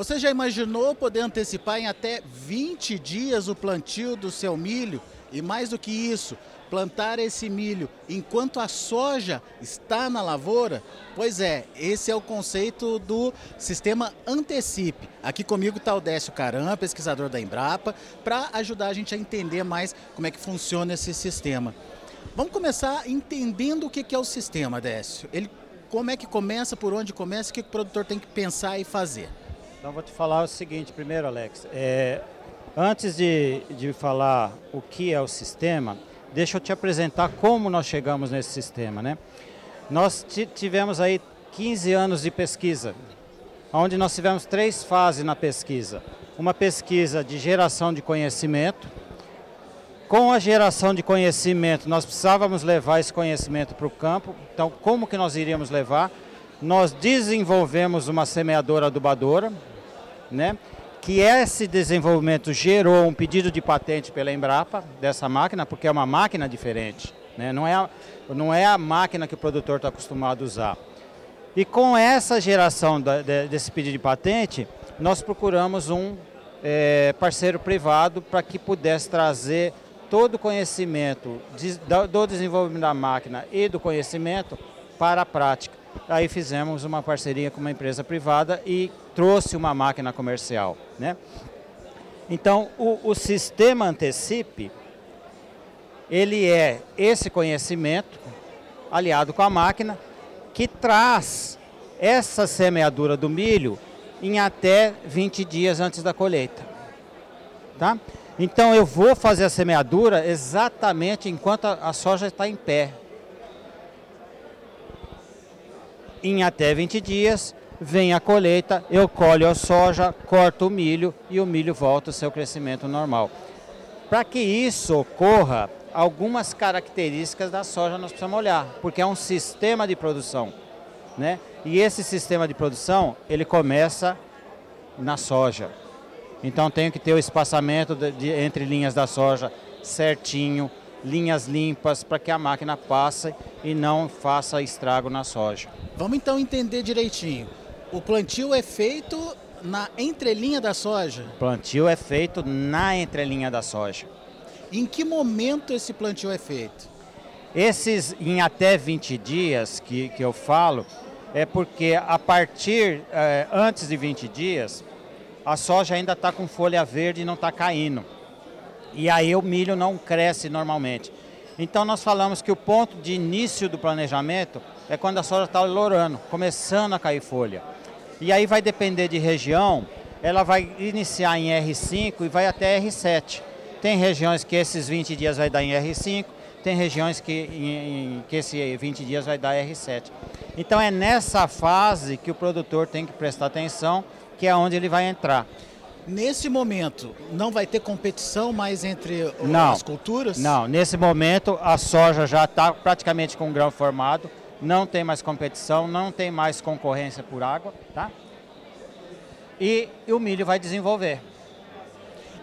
Você já imaginou poder antecipar em até 20 dias o plantio do seu milho? E mais do que isso, plantar esse milho enquanto a soja está na lavoura? Pois é, esse é o conceito do sistema Antecipe. Aqui comigo está o Décio Caram, pesquisador da Embrapa, para ajudar a gente a entender mais como é que funciona esse sistema. Vamos começar entendendo o que é o sistema, Décio. Ele, como é que começa, por onde começa, o que o produtor tem que pensar e fazer? Então vou te falar o seguinte primeiro, Alex. É, antes de, de falar o que é o sistema, deixa eu te apresentar como nós chegamos nesse sistema. Né? Nós tivemos aí 15 anos de pesquisa, onde nós tivemos três fases na pesquisa. Uma pesquisa de geração de conhecimento. Com a geração de conhecimento, nós precisávamos levar esse conhecimento para o campo. Então, como que nós iríamos levar? Nós desenvolvemos uma semeadora adubadora, né? que esse desenvolvimento gerou um pedido de patente pela Embrapa dessa máquina, porque é uma máquina diferente, né? não, é a, não é a máquina que o produtor está acostumado a usar. E com essa geração da, de, desse pedido de patente, nós procuramos um é, parceiro privado para que pudesse trazer todo o conhecimento de, do desenvolvimento da máquina e do conhecimento para a prática. Aí fizemos uma parceria com uma empresa privada e trouxe uma máquina comercial. Né? Então, o, o sistema Antecipe, ele é esse conhecimento aliado com a máquina que traz essa semeadura do milho em até 20 dias antes da colheita. Tá? Então eu vou fazer a semeadura exatamente enquanto a soja está em pé. Em até 20 dias vem a colheita, eu colho a soja, corto o milho e o milho volta ao seu crescimento normal. Para que isso ocorra, algumas características da soja nós precisamos olhar, porque é um sistema de produção, né? E esse sistema de produção, ele começa na soja. Então tenho que ter o espaçamento de, de, entre linhas da soja certinho, linhas limpas para que a máquina passe e não faça estrago na soja. Vamos então entender direitinho. O plantio é feito na entrelinha da soja? O plantio é feito na entrelinha da soja. Em que momento esse plantio é feito? Esses em até 20 dias que, que eu falo, é porque a partir, eh, antes de 20 dias, a soja ainda está com folha verde e não está caindo. E aí o milho não cresce normalmente. Então nós falamos que o ponto de início do planejamento é quando a soja está lourando, começando a cair folha. E aí vai depender de região, ela vai iniciar em R5 e vai até R7. Tem regiões que esses 20 dias vai dar em R5, tem regiões que, em, que esse 20 dias vai dar R7. Então é nessa fase que o produtor tem que prestar atenção, que é onde ele vai entrar. Nesse momento, não vai ter competição mais entre não, as culturas? Não, nesse momento a soja já está praticamente com o grão formado, não tem mais competição, não tem mais concorrência por água, tá? E, e o milho vai desenvolver.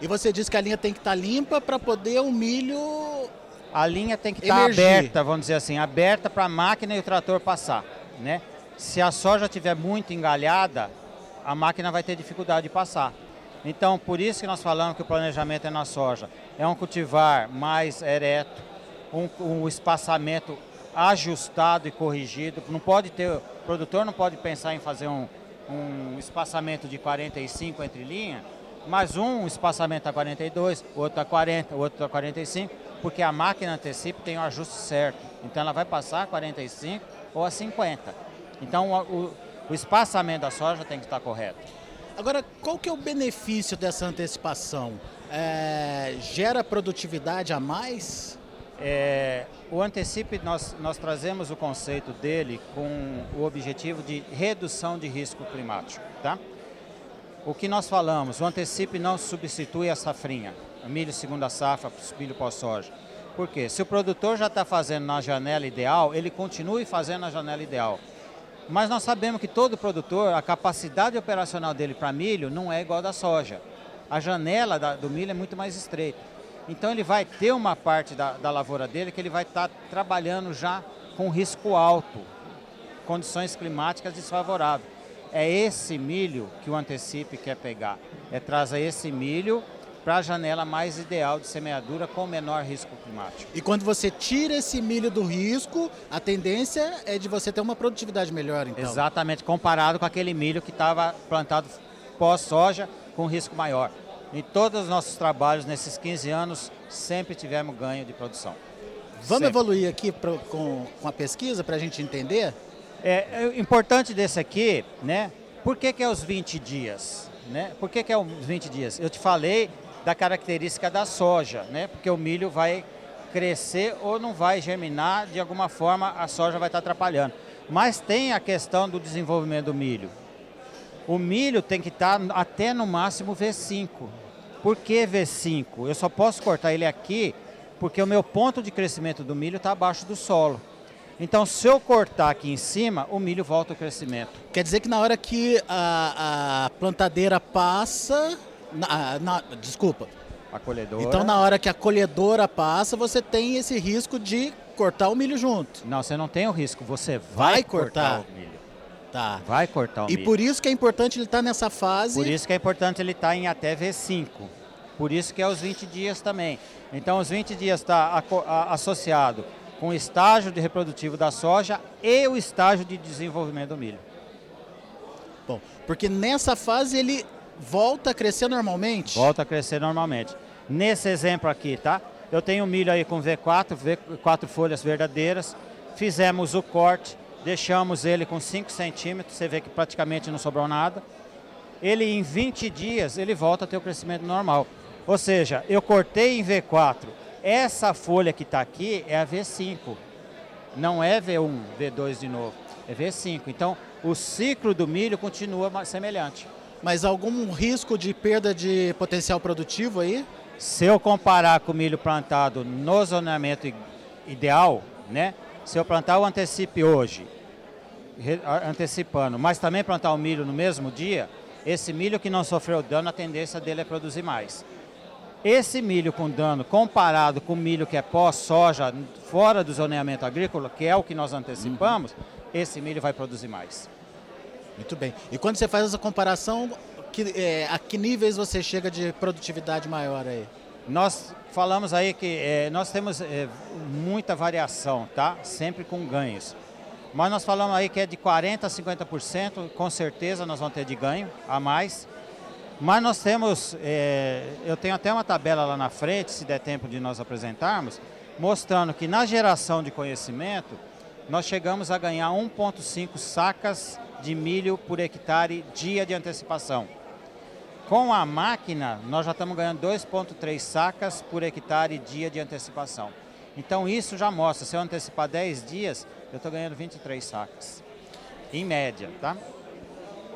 E você disse que a linha tem que estar tá limpa para poder o milho. A linha tem que estar tá aberta, vamos dizer assim, aberta para a máquina e o trator passar, né? Se a soja estiver muito engalhada, a máquina vai ter dificuldade de passar. Então, por isso que nós falamos que o planejamento é na soja. É um cultivar mais ereto, um, um espaçamento ajustado e corrigido. Não pode ter, o produtor não pode pensar em fazer um, um espaçamento de 45 entre linha, mas um espaçamento a 42, outro a 40, outro a 45, porque a máquina antecipa tem o ajuste certo. Então ela vai passar a 45 ou a 50. Então o, o espaçamento da soja tem que estar correto. Agora, qual que é o benefício dessa antecipação? É, gera produtividade a mais? É, o Antecipe, nós, nós trazemos o conceito dele com o objetivo de redução de risco climático. Tá? O que nós falamos, o Antecipe não substitui a safrinha, milho segunda safra, milho pós-soja. Por quê? Se o produtor já está fazendo na janela ideal, ele continue fazendo na janela ideal. Mas nós sabemos que todo produtor, a capacidade operacional dele para milho não é igual da soja. A janela da, do milho é muito mais estreita. Então ele vai ter uma parte da, da lavoura dele que ele vai estar tá trabalhando já com risco alto, condições climáticas desfavoráveis. É esse milho que o Antecipe quer pegar. É trazer esse milho para a janela mais ideal de semeadura com menor risco climático. E quando você tira esse milho do risco, a tendência é de você ter uma produtividade melhor, então. Exatamente, comparado com aquele milho que estava plantado pós-soja com risco maior. Em todos os nossos trabalhos, nesses 15 anos, sempre tivemos ganho de produção. Vamos sempre. evoluir aqui pra, com, com a pesquisa para a gente entender? É, é importante desse aqui, né? Por que, que é os 20 dias? Né? Por que, que é os 20 dias? Eu te falei da característica da soja, né? Porque o milho vai crescer ou não vai germinar, de alguma forma a soja vai estar atrapalhando. Mas tem a questão do desenvolvimento do milho. O milho tem que estar até no máximo V5. Por que V5? Eu só posso cortar ele aqui porque o meu ponto de crescimento do milho está abaixo do solo. Então, se eu cortar aqui em cima, o milho volta ao crescimento. Quer dizer que na hora que a, a plantadeira passa, na, na, desculpa. A colhedora. Então, na hora que a colhedora passa, você tem esse risco de cortar o milho junto. Não, você não tem o risco, você vai, vai cortar. cortar. o milho. Tá. Vai cortar o e milho. E por isso que é importante ele estar tá nessa fase. Por isso que é importante ele estar tá em até V5. Por isso que é os 20 dias também. Então, os 20 dias está associado com o estágio de reprodutivo da soja e o estágio de desenvolvimento do milho. Bom, porque nessa fase ele volta a crescer normalmente? Volta a crescer normalmente. Nesse exemplo aqui, tá? Eu tenho milho aí com V4, V4 folhas verdadeiras. Fizemos o corte, deixamos ele com 5 centímetros, você vê que praticamente não sobrou nada. Ele em 20 dias, ele volta a ter o crescimento normal. Ou seja, eu cortei em V4. Essa folha que está aqui é a V5. Não é V1, V2 de novo. É V5. Então, o ciclo do milho continua semelhante. Mas algum risco de perda de potencial produtivo aí? Se eu comparar com o milho plantado no zoneamento ideal, né? Se eu plantar o antecipe hoje, antecipando, mas também plantar o milho no mesmo dia, esse milho que não sofreu dano, a tendência dele é produzir mais. Esse milho com dano, comparado com o milho que é pós-soja, fora do zoneamento agrícola, que é o que nós antecipamos, uhum. esse milho vai produzir mais. Muito bem. E quando você faz essa comparação, que, é, a que níveis você chega de produtividade maior aí? Nós falamos aí que é, nós temos é, muita variação, tá? Sempre com ganhos. Mas nós falamos aí que é de 40% a 50%, com certeza nós vamos ter de ganho a mais. Mas nós temos, é, eu tenho até uma tabela lá na frente, se der tempo de nós apresentarmos, mostrando que na geração de conhecimento, nós chegamos a ganhar 1,5 sacas de milho por hectare dia de antecipação. Com a máquina, nós já estamos ganhando 2,3 sacas por hectare dia de antecipação. Então isso já mostra, se eu antecipar 10 dias, eu estou ganhando 23 sacas, em média, tá?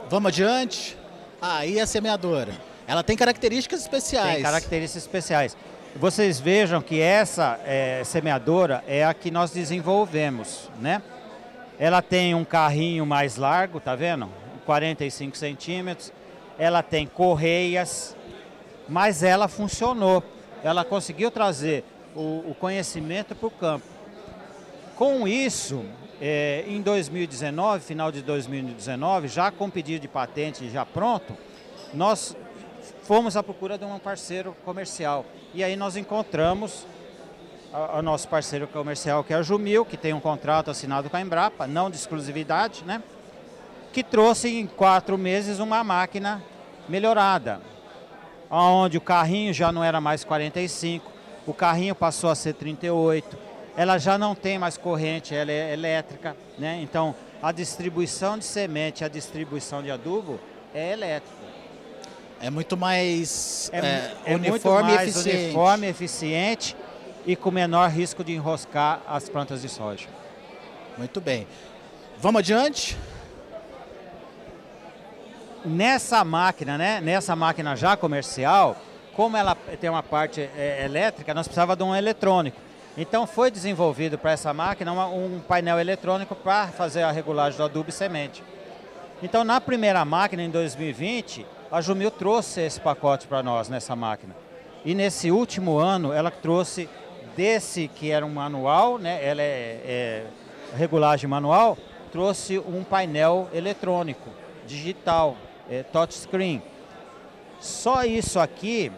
Vamos adiante. Aí ah, a semeadora. Ela tem características especiais. Tem características especiais. Vocês vejam que essa é, semeadora é a que nós desenvolvemos, né? Ela tem um carrinho mais largo, tá vendo? 45 centímetros. Ela tem correias, mas ela funcionou. Ela conseguiu trazer o, o conhecimento para o campo. Com isso, é, em 2019, final de 2019, já com pedido de patente já pronto, nós fomos à procura de um parceiro comercial. E aí nós encontramos o nosso parceiro comercial, que é a Jumil, que tem um contrato assinado com a Embrapa, não de exclusividade, né? Que trouxe em quatro meses uma máquina melhorada, onde o carrinho já não era mais 45, o carrinho passou a ser 38, ela já não tem mais corrente, ela é elétrica, né? Então a distribuição de semente, a distribuição de adubo é elétrica. É muito mais é, é, é uniforme muito mais eficiente. uniforme, eficiente e com menor risco de enroscar as plantas de soja. Muito bem. Vamos adiante? Nessa máquina, né? Nessa máquina já comercial, como ela tem uma parte é, elétrica, nós precisava de um eletrônico. Então foi desenvolvido para essa máquina uma, um painel eletrônico para fazer a regulagem do adubo e semente. Então na primeira máquina, em 2020, a Jumil trouxe esse pacote para nós nessa máquina. E nesse último ano ela trouxe desse que era um manual, né, ela é, é regulagem manual, trouxe um painel eletrônico. digital, é, touchscreen. Só isso aqui,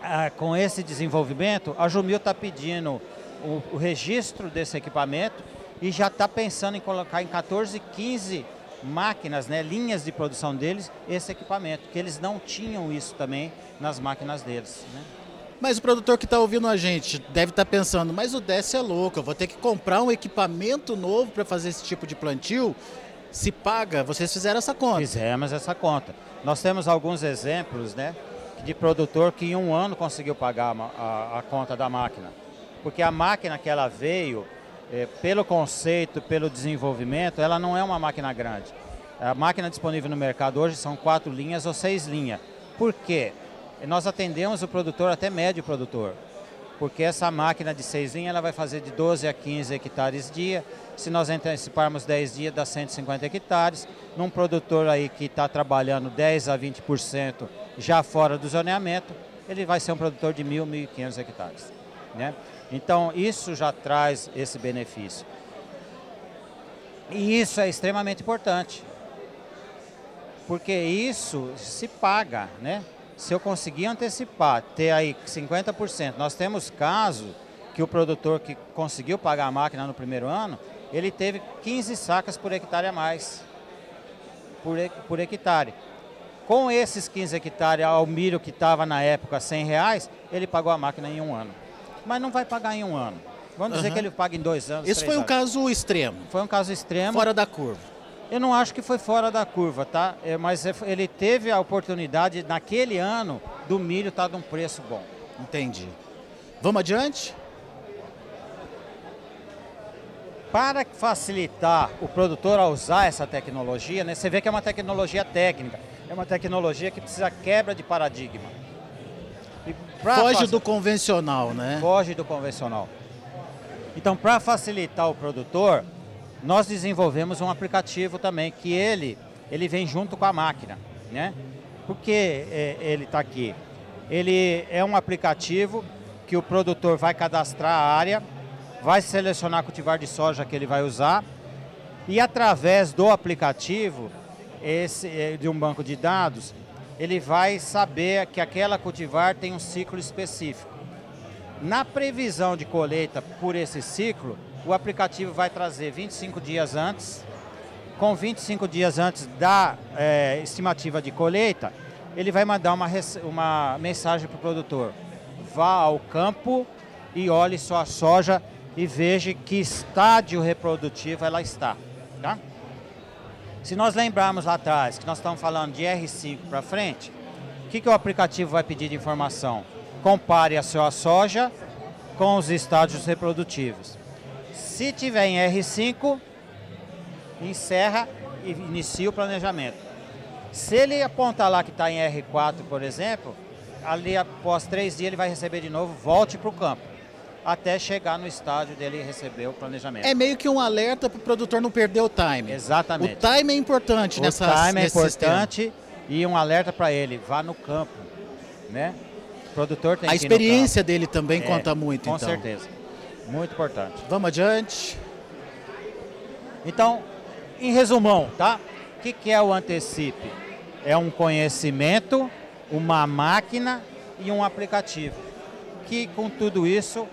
ah, com esse desenvolvimento, a Jumil está pedindo o, o, registro desse equipamento e já está pensando em colocar em 14, 15 máquinas, né, linhas de produção deles, esse equipamento, que eles não tinham isso também nas máquinas deles. Né? Mas o produtor que está ouvindo a gente deve estar tá pensando, mas o Dess é louco, eu vou ter que comprar um equipamento novo para fazer esse tipo de plantio. Se paga, vocês fizeram essa conta. Fizemos essa conta. Nós temos alguns exemplos né, de produtor que em um ano conseguiu pagar a, a, a conta da máquina. Porque a máquina que ela veio, é, pelo conceito, pelo desenvolvimento, ela não é uma máquina grande. A máquina disponível no mercado hoje são quatro linhas ou seis linhas. Por quê? Nós atendemos o produtor até médio produtor, porque essa máquina de seis linhas ela vai fazer de 12 a 15 hectares dia. Se nós anteciparmos 10 dias, dá 150 hectares. Num produtor aí que está trabalhando 10 a 20% já fora do zoneamento, ele vai ser um produtor de 1.000, 1.500 hectares. Né? Então, isso já traz esse benefício. E isso é extremamente importante, porque isso se paga, né? Se eu conseguir antecipar, ter aí 50%, nós temos caso que o produtor que conseguiu pagar a máquina no primeiro ano, ele teve 15 sacas por hectare a mais, por, por hectare. Com esses 15 hectares, ao milho que estava na época 100 reais, ele pagou a máquina em um ano. Mas não vai pagar em um ano. Vamos uhum. dizer que ele paga em dois anos. Esse foi um anos. caso extremo. Foi um caso extremo. Fora da curva. Eu não acho que foi fora da curva, tá? É, mas é, ele teve a oportunidade, naquele ano, do milho estar tá num preço bom. Entendi. Vamos adiante? Para facilitar o produtor a usar essa tecnologia, né, você vê que é uma tecnologia técnica, é uma tecnologia que precisa quebra de paradigma. Foge do convencional, né? Foge do convencional. Então, para facilitar o produtor, nós desenvolvemos um aplicativo também que ele, ele vem junto com a máquina, né? Por que é, ele está aqui? Ele é um aplicativo que o produtor vai cadastrar a área, vai selecionar a cultivar de soja que ele vai usar e através do aplicativo esse, é, de um banco de dados, ele vai saber que aquela cultivar tem um ciclo específico. Na previsão de colheita por esse ciclo, o aplicativo vai trazer 25 dias antes, com 25 dias antes da é, estimativa de colheita, ele vai mandar uma, uma mensagem para o produtor. Vá ao campo e olhe sua soja e veja que estágio reprodutivo ela está. Tá? Se nós lembrarmos lá atrás que nós estamos falando de R5 para frente, o que, que o aplicativo vai pedir de informação? Compare a sua soja com os estágios reprodutivos. Se tiver em R5, encerra e inicia o planejamento. Se ele apontar lá que está em R4, por exemplo, ali após três dias ele vai receber de novo, volte para o campo, até chegar no estágio dele receber o planejamento. É meio que um alerta para o produtor não perder o time. Exatamente. O time é importante nessa O time é importante sistema. e um alerta para ele, vá no campo, né? O produtor tem A experiência dele também é, conta muito, com então. Com certeza. Muito importante. Vamos adiante. Então, em resumão, tá? O que, que é o Antecipe? É um conhecimento, uma máquina e um aplicativo. Que com tudo isso,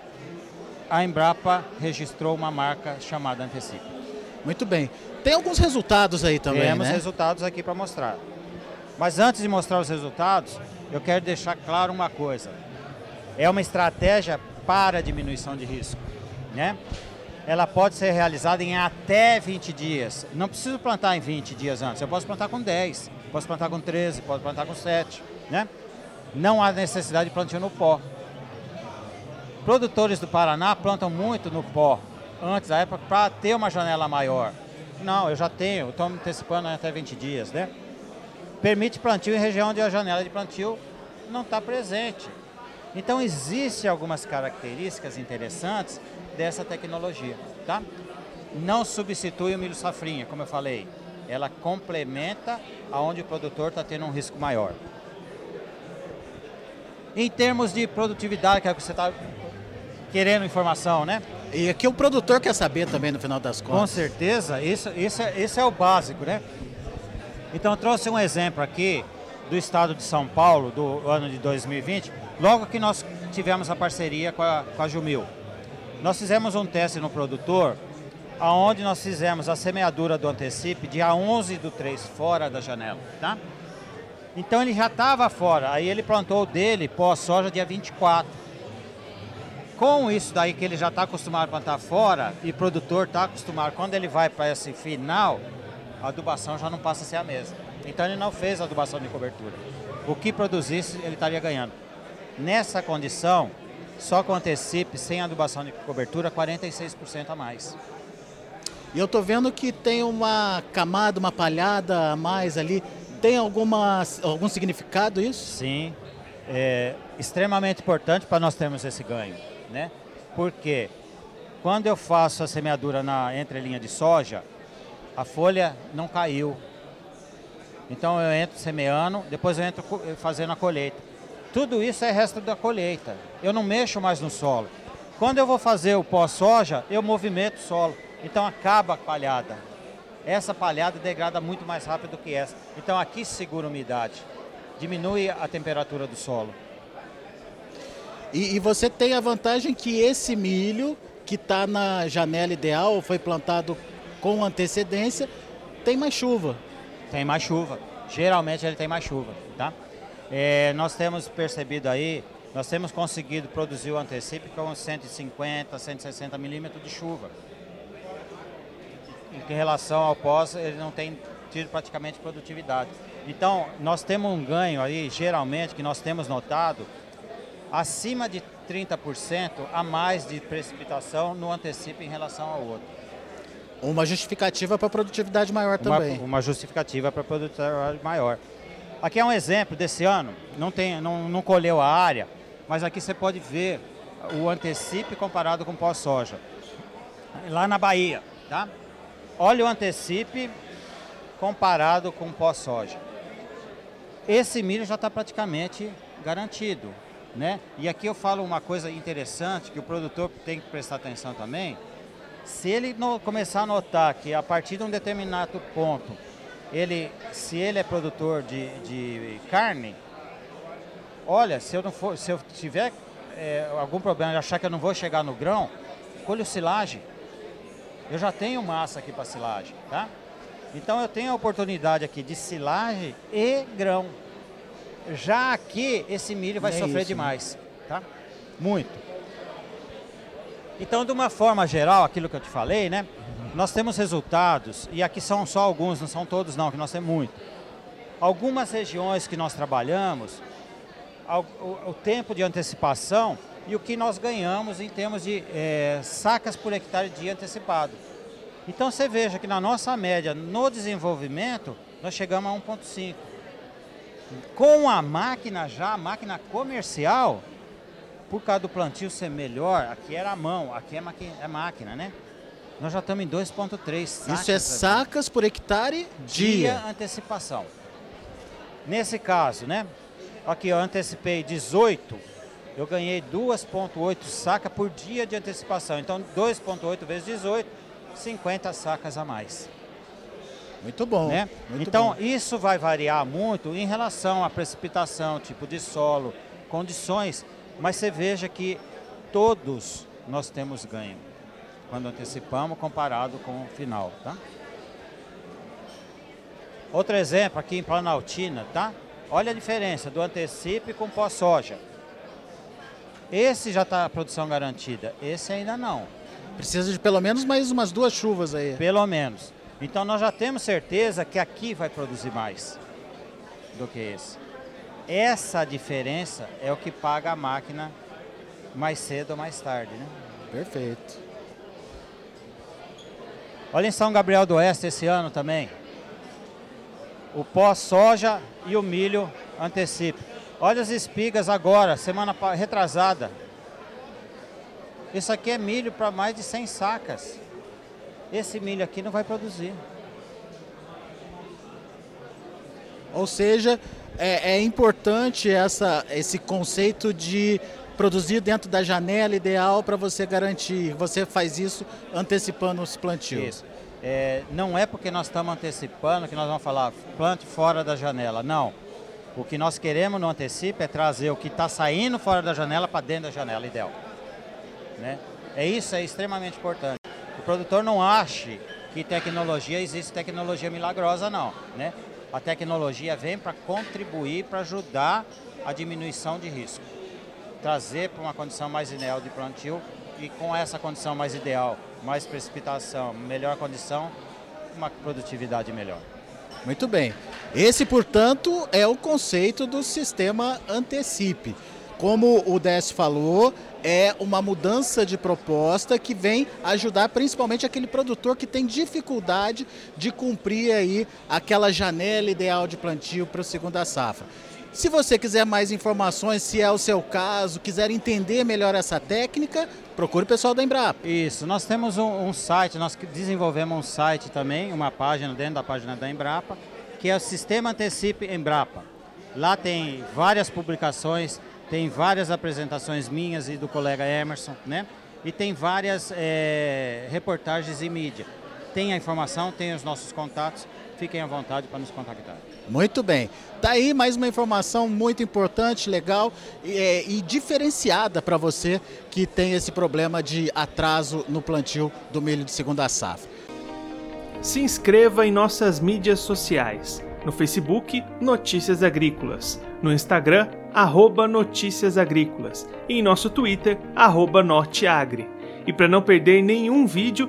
a Embrapa registrou uma marca chamada Antecipe. Muito bem. Tem alguns resultados aí também, Temos né? resultados aqui para mostrar. Mas antes de mostrar os resultados, eu quero deixar claro uma coisa. É uma estratégia para a diminuição de risco. Né? Ela pode ser realizada em até 20 dias. Não preciso plantar em 20 dias antes, eu posso plantar com 10, posso plantar com 13, posso plantar com 7. Né? Não há necessidade de plantio no pó. Produtores do Paraná plantam muito no pó antes da época para ter uma janela maior. Não, eu já tenho, estou me antecipando até 20 dias, né? Permite plantio em região onde a janela de plantio não está presente. Então, existem algumas características interessantes dessa tecnologia, tá? Não substitui o milho safrinha, como eu falei. Ela complementa aonde o produtor está tendo um risco maior. Em termos de produtividade, que é o que você está querendo informação, né? E aqui o produtor quer saber também no final das contas. Com certeza, isso, isso, é, isso é o básico, né? Então eu trouxe um exemplo aqui do estado de São Paulo, do ano de 2020, logo que nós tivemos a parceria com a, com a Jumil. Nós fizemos um teste no produtor, aonde nós fizemos a semeadura do antecipe dia 11 do 3, fora da janela, tá? Então ele já estava fora, aí ele plantou o dele pós-soja dia 24. Com isso daí que ele já está acostumado a plantar fora e produtor está acostumado, quando ele vai para esse final, a adubação já não passa a ser a mesma. Então ele não fez adubação de cobertura. O que produzisse, ele estaria ganhando. Nessa condição, só com antecipe, sem adubação de cobertura, 46% a mais. E eu estou vendo que tem uma camada, uma palhada a mais ali. Tem alguma, algum significado isso? Sim, é extremamente importante para nós termos esse ganho, né? Porque quando eu faço a semeadura na entrelinha de soja, a folha não caiu, então eu entro semeando, depois eu entro fazendo a colheita. Tudo isso é resto da colheita. Eu não mexo mais no solo. Quando eu vou fazer o pós-soja, eu movimento o solo. Então acaba a palhada. Essa palhada degrada muito mais rápido do que essa. Então aqui segura a umidade. Diminui a temperatura do solo. E, e você tem a vantagem que esse milho, que está na janela ideal, foi plantado com antecedência, tem mais chuva. Tem mais chuva. Geralmente ele tem mais chuva, tá? É, nós temos percebido aí, nós temos conseguido produzir o antecipe com 150, 160 milímetros de chuva. Em relação ao pós, ele não tem tido praticamente produtividade. Então, nós temos um ganho aí, geralmente, que nós temos notado, acima de 30% a mais de precipitação no antecipe em relação ao outro. Uma justificativa para produtividade maior também. Uma, uma justificativa para produtividade maior. Aqui é um exemplo desse ano, não, tem, não, não colheu a área, mas aqui você pode ver o antecipe comparado com pós-soja. Lá na Bahia, tá? Olha o antecipe comparado com pós-soja. Esse milho já está praticamente garantido, né? E aqui eu falo uma coisa interessante que o produtor tem que prestar atenção também, se ele no, começar a notar que a partir de um determinado ponto, ele, se ele é produtor de, de carne, olha, se eu não for, se eu tiver é, algum problema de achar que eu não vou chegar no grão, colho silagem. Eu já tenho massa aqui para silagem, tá? Então eu tenho a oportunidade aqui de silagem e grão. Já aqui esse milho vai é sofrer isso, né? demais, né? tá? Muito. Então, de uma forma geral, aquilo que eu te falei, né? Nós temos resultados, e aqui são só alguns, não são todos não, que nós temos muito. Algumas regiões que nós trabalhamos, o, tempo de antecipação e o que nós ganhamos em termos de é, sacas por hectare de antecipado. Então você veja que na nossa média, no desenvolvimento, nós chegamos a 1.5. Com a máquina já, a máquina comercial, por causa do plantio ser melhor, aqui era a mão, aqui é, é máquina né? Nós já estamos em 2,3 sacas. Isso é sacas por hectare dia. dia antecipação. Nesse caso, né? Aqui eu antecipei 18, eu ganhei 2,8 sacas por dia de antecipação. Então 2,8 vezes 18, 50 sacas a mais. Muito bom. Né? Muito então bom. isso vai variar muito em relação à precipitação, tipo de solo, condições mas você veja que todos nós temos ganho quando antecipamos comparado com o final, tá? Outro exemplo aqui em Planaltina, tá? Olha a diferença do antecipe com pós-soja. Esse já está a produção garantida, esse ainda não. Precisa de pelo menos mais umas duas chuvas aí. Pelo menos. Então nós já temos certeza que aqui vai produzir mais do que esse. Essa diferença é o que paga a máquina mais cedo ou mais tarde, né? Perfeito. Olha em São Gabriel do Oeste esse ano também. O pós-soja e o milho antecipa. Olha as espigas agora, semana retrasada. Isso aqui é milho para mais de 100 sacas. Esse milho aqui não vai produzir. Ou seja, é, é importante essa, esse conceito de produzir dentro da janela ideal para você garantir. Você faz isso antecipando os plantios. Isso. é, não é porque nós estamos antecipando que nós vamos falar plante fora da janela. Não. O que nós queremos no antecipo é trazer o que está saindo fora da janela para dentro da janela, ideal. Né? É isso, é extremamente importante. O produtor não ache que tecnologia existe tecnologia milagrosa, não. Né? A tecnologia vem para contribuir, para ajudar a diminuição de risco. Trazer para uma condição mais ideal de plantio e com essa condição mais ideal, mais precipitação, melhor condição, uma produtividade melhor. Muito bem. Esse, portanto, é o conceito do sistema Antecipe. Como o Décio falou, é uma mudança de proposta que vem ajudar principalmente aquele produtor que tem dificuldade de cumprir aí aquela janela ideal de plantio para a segunda safra. Se você quiser mais informações, se é o seu caso, quiser entender melhor essa técnica, procure o pessoal da Embrapa. Isso, nós temos um, um site, nós desenvolvemos um site também, uma página dentro da página da Embrapa, que é o Sistema Antecipe Embrapa. Lá tem várias publicações, tem várias apresentações minhas e do colega Emerson, né? E tem várias é, reportagens e mídia. Tem a informação, tem os nossos contatos, fiquem à vontade para nos contactar. Muito bem. Tá aí mais uma informação muito importante, legal e, é, e diferenciada para você que tem esse problema de atraso no plantio do milho de segunda safra. Se inscreva em nossas mídias sociais. No Facebook, Notícias Agrícolas. No Instagram, arroba Notícias Agrícolas. E em nosso Twitter, arroba Norteagri. E para não perder nenhum vídeo,